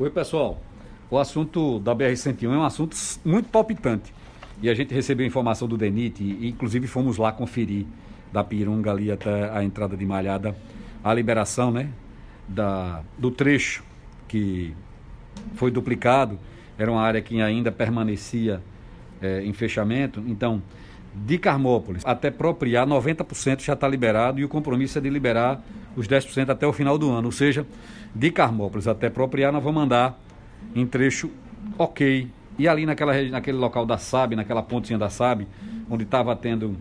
Oi, pessoal. O assunto da BR-101 é um assunto muito palpitante. E a gente recebeu informação do DENIT, e inclusive fomos lá conferir da Pirunga ali até a entrada de Malhada, a liberação né, da, do trecho que foi duplicado. Era uma área que ainda permanecia é, em fechamento. Então, de Carmópolis até Propriar, 90% já está liberado e o compromisso é de liberar os 10% até o final do ano. Ou seja, de Carmópolis até Propriar, nós vamos andar em trecho ok. E ali naquela, naquele local da SAB, naquela pontinha da SAB, onde estava tendo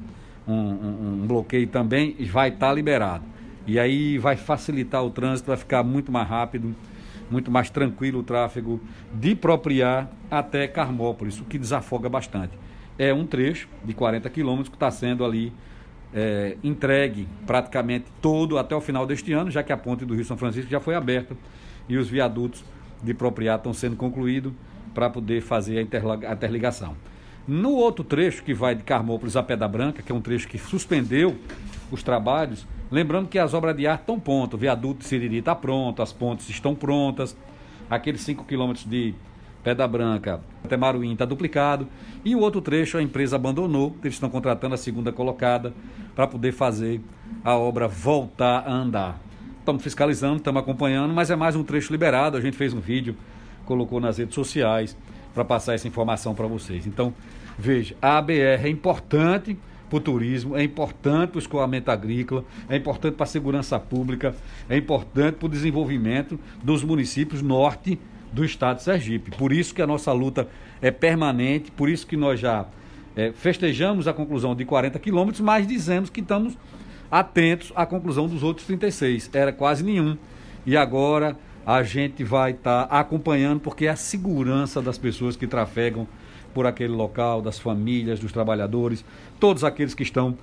um, um, um, bloqueio também, vai estar tá liberado. E aí vai facilitar o trânsito, vai ficar muito mais rápido, muito mais tranquilo o tráfego de Propriar até Carmópolis, o que desafoga bastante. É um trecho de 40 quilômetros que está sendo ali é, entregue praticamente todo até o final deste ano, já que a ponte do Rio São Francisco já foi aberta e os viadutos de propriedade estão sendo concluídos para poder fazer a interligação. No outro trecho, que vai de Carmópolis a Pedra Branca, que é um trecho que suspendeu os trabalhos, lembrando que as obras de ar estão prontas, o viaduto de Siriri está pronto, as pontes estão prontas, aqueles 5 quilômetros de Pedra Branca até Maruim está duplicado, e o outro trecho a empresa abandonou, eles estão contratando a segunda colocada para poder fazer a obra voltar a andar. Estamos fiscalizando, estamos acompanhando, mas é mais um trecho liberado. A gente fez um vídeo, colocou nas redes sociais para passar essa informação para vocês. Então, veja, a ABR é importante para o turismo, é importante para o escoamento agrícola, é importante para a segurança pública, é importante para o desenvolvimento dos municípios norte do estado de Sergipe. Por isso que a nossa luta é permanente, por isso que nós já é, festejamos a conclusão de 40 quilômetros, mas dizemos que estamos atentos à conclusão dos outros 36. Era quase nenhum. E agora a gente vai estar tá acompanhando, porque é a segurança das pessoas que trafegam por aquele local, das famílias, dos trabalhadores, todos aqueles que estão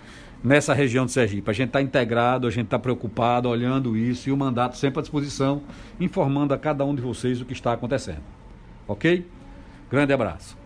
nessa região de Sergipe. A gente está integrado, a gente está preocupado, olhando isso e o mandato sempre à disposição, informando a cada um de vocês o que está acontecendo. Ok? Grande abraço.